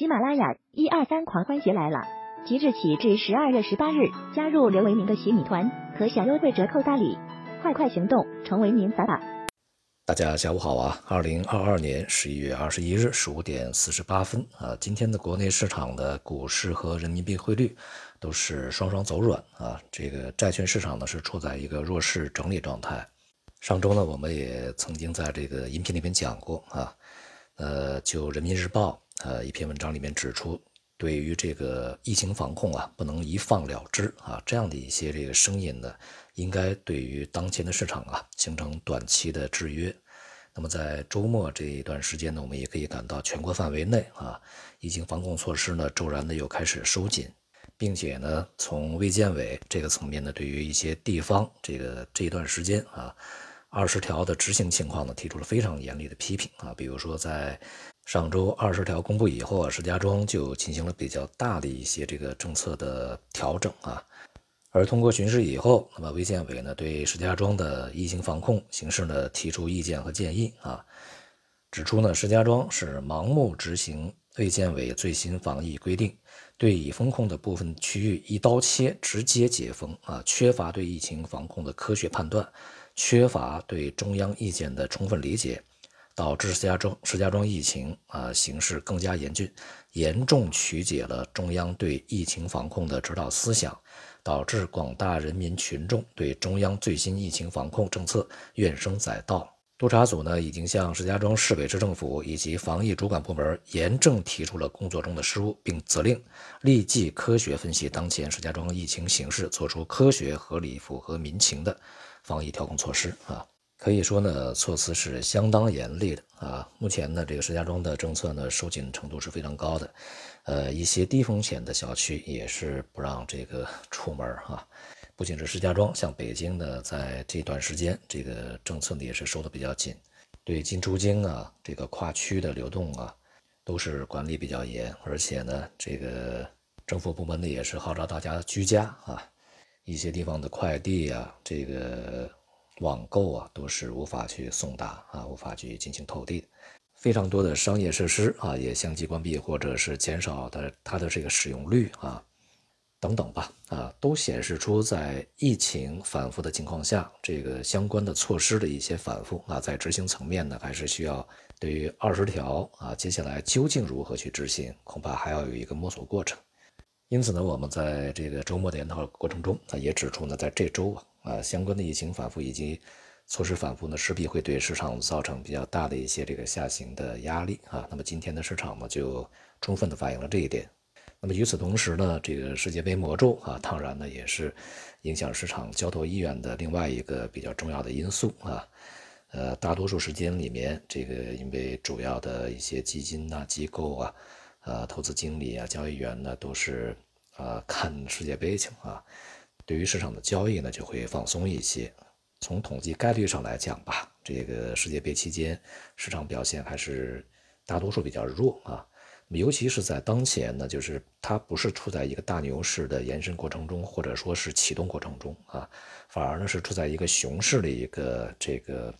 喜马拉雅一二三狂欢节来了！即日起至十二月十八日，加入刘维明的洗米团，可享优惠折扣大礼，快快行动，成为您法宝！大家下午好啊！二零二二年十一月二十一日十五点四十八分啊，今天的国内市场的股市和人民币汇率都是双双走软啊，这个债券市场呢是处在一个弱势整理状态。上周呢，我们也曾经在这个音频里面讲过啊，呃，就人民日报。呃，一篇文章里面指出，对于这个疫情防控啊，不能一放了之啊，这样的一些这个声音呢，应该对于当前的市场啊，形成短期的制约。那么在周末这一段时间呢，我们也可以感到全国范围内啊，疫情防控措施呢，骤然的又开始收紧，并且呢，从卫健委这个层面呢，对于一些地方这个这一段时间啊，二十条的执行情况呢，提出了非常严厉的批评啊，比如说在。上周二十条公布以后啊，石家庄就进行了比较大的一些这个政策的调整啊。而通过巡视以后，那么卫健委呢对石家庄的疫情防控形势呢提出意见和建议啊，指出呢石家庄是盲目执行卫健委最新防疫规定，对已封控的部分区域一刀切直接解封啊，缺乏对疫情防控的科学判断，缺乏对中央意见的充分理解。导致石家庄石家庄疫情啊形势更加严峻，严重曲解了中央对疫情防控的指导思想，导致广大人民群众对中央最新疫情防控政策怨声载道。督查组呢已经向石家庄市委市政府以及防疫主管部门严正提出了工作中的失误，并责令立即科学分析当前石家庄疫情形势，做出科学合理、符合民情的防疫调控措施啊。可以说呢，措辞是相当严厉的啊。目前呢，这个石家庄的政策呢，收紧程度是非常高的，呃，一些低风险的小区也是不让这个出门啊。不仅是石家庄，像北京呢，在这段时间，这个政策呢也是收的比较紧，对进出京啊，这个跨区的流动啊，都是管理比较严，而且呢，这个政府部门呢也是号召大家居家啊。一些地方的快递啊，这个。网购啊，都是无法去送达啊，无法去进行投递的，非常多的商业设施啊也相继关闭，或者是减少的它的这个使用率啊，等等吧啊，都显示出在疫情反复的情况下，这个相关的措施的一些反复啊，在执行层面呢，还是需要对于二十条啊，接下来究竟如何去执行，恐怕还要有一个摸索过程。因此呢，我们在这个周末的研讨过程中啊，也指出呢，在这周啊。啊，相关的疫情反复以及措施反复呢，势必会对市场造成比较大的一些这个下行的压力啊。那么今天的市场呢，就充分的反映了这一点。那么与此同时呢，这个世界杯魔咒啊，当然呢也是影响市场交投意愿的另外一个比较重要的因素啊。呃，大多数时间里面，这个因为主要的一些基金呐、机构啊、呃、投资经理啊、交易员呢，都是呃看世界杯去啊。对于市场的交易呢，就会放松一些。从统计概率上来讲吧，这个世界杯期间市场表现还是大多数比较弱啊。尤其是在当前呢，就是它不是处在一个大牛市的延伸过程中，或者说是启动过程中啊，反而呢是处在一个熊市的一个这个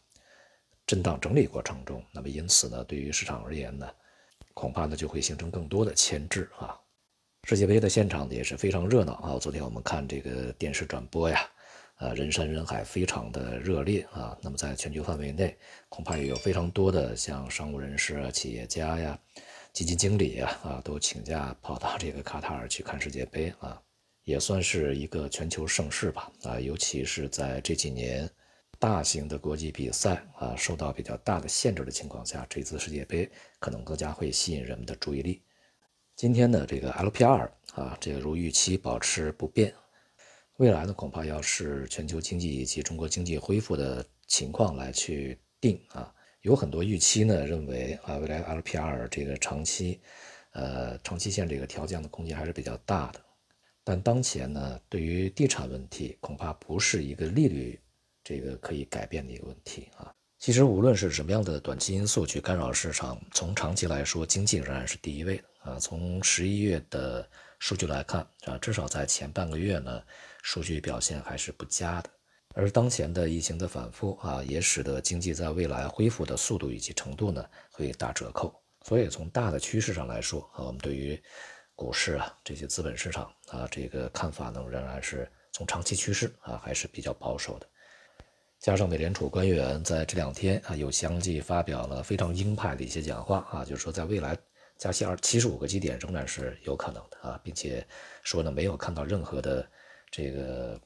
震荡整理过程中。那么因此呢，对于市场而言呢，恐怕呢就会形成更多的牵制啊。世界杯的现场也是非常热闹啊！昨天我们看这个电视转播呀，呃，人山人海，非常的热烈啊。那么在全球范围内，恐怕也有非常多的像商务人士啊、企业家呀、基金经理呀啊，都请假跑到这个卡塔尔去看世界杯啊，也算是一个全球盛事吧啊！尤其是在这几年大型的国际比赛啊受到比较大的限制的情况下，这次世界杯可能更加会吸引人们的注意力。今天的这个 LPR 啊，这个如预期保持不变。未来呢，恐怕要是全球经济以及中国经济恢复的情况来去定啊。有很多预期呢，认为啊，未来 LPR 这个长期，呃，长期线这个调降的空间还是比较大的。但当前呢，对于地产问题，恐怕不是一个利率这个可以改变的一个问题啊。其实无论是什么样的短期因素去干扰市场，从长期来说，经济仍然是第一位的。啊，从十一月的数据来看，啊，至少在前半个月呢，数据表现还是不佳的。而当前的疫情的反复啊，也使得经济在未来恢复的速度以及程度呢，会打折扣。所以从大的趋势上来说啊，我们对于股市啊这些资本市场啊这个看法呢，仍然是从长期趋势啊还是比较保守的。加上美联储官员在这两天啊，又相继发表了非常鹰派的一些讲话啊，就是说在未来加息二七十五个基点仍然是有可能的啊，并且说呢没有看到任何的这个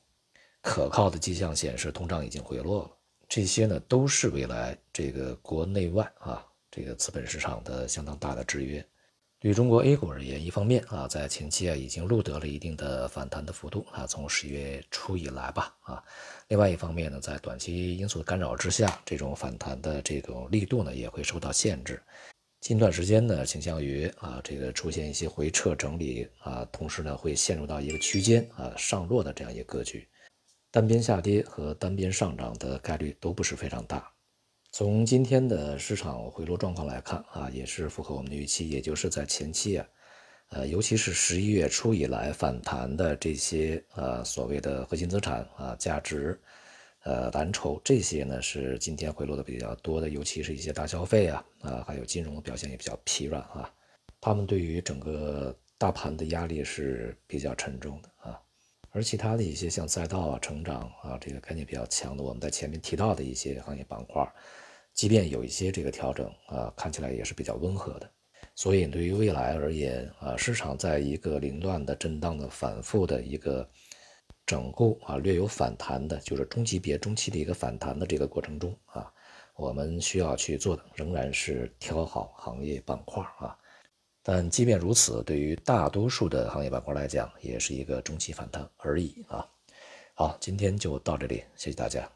可靠的迹象显示通胀已经回落了。这些呢都是未来这个国内外啊这个资本市场的相当大的制约。对中国 A 股而言，一方面啊，在前期啊已经录得了一定的反弹的幅度啊，从十月初以来吧啊，另外一方面呢，在短期因素的干扰之下，这种反弹的这种力度呢也会受到限制。近段时间呢，倾向于啊这个出现一些回撤整理啊，同时呢会陷入到一个区间啊上落的这样一个格局，单边下跌和单边上涨的概率都不是非常大。从今天的市场回落状况来看啊，也是符合我们的预期，也就是在前期啊，呃，尤其是十一月初以来反弹的这些呃所谓的核心资产啊、价值、呃蓝筹这些呢，是今天回落的比较多的，尤其是一些大消费啊啊，还有金融表现也比较疲软啊，他们对于整个大盘的压力是比较沉重的啊，而其他的一些像赛道啊、成长啊这个概念比较强的，我们在前面提到的一些行业板块。即便有一些这个调整啊，看起来也是比较温和的，所以对于未来而言啊，市场在一个凌乱的震荡的反复的一个整个啊，略有反弹的，就是中级别中期的一个反弹的这个过程中啊，我们需要去做的仍然是挑好行业板块啊。但即便如此，对于大多数的行业板块来讲，也是一个中期反弹而已啊。好，今天就到这里，谢谢大家。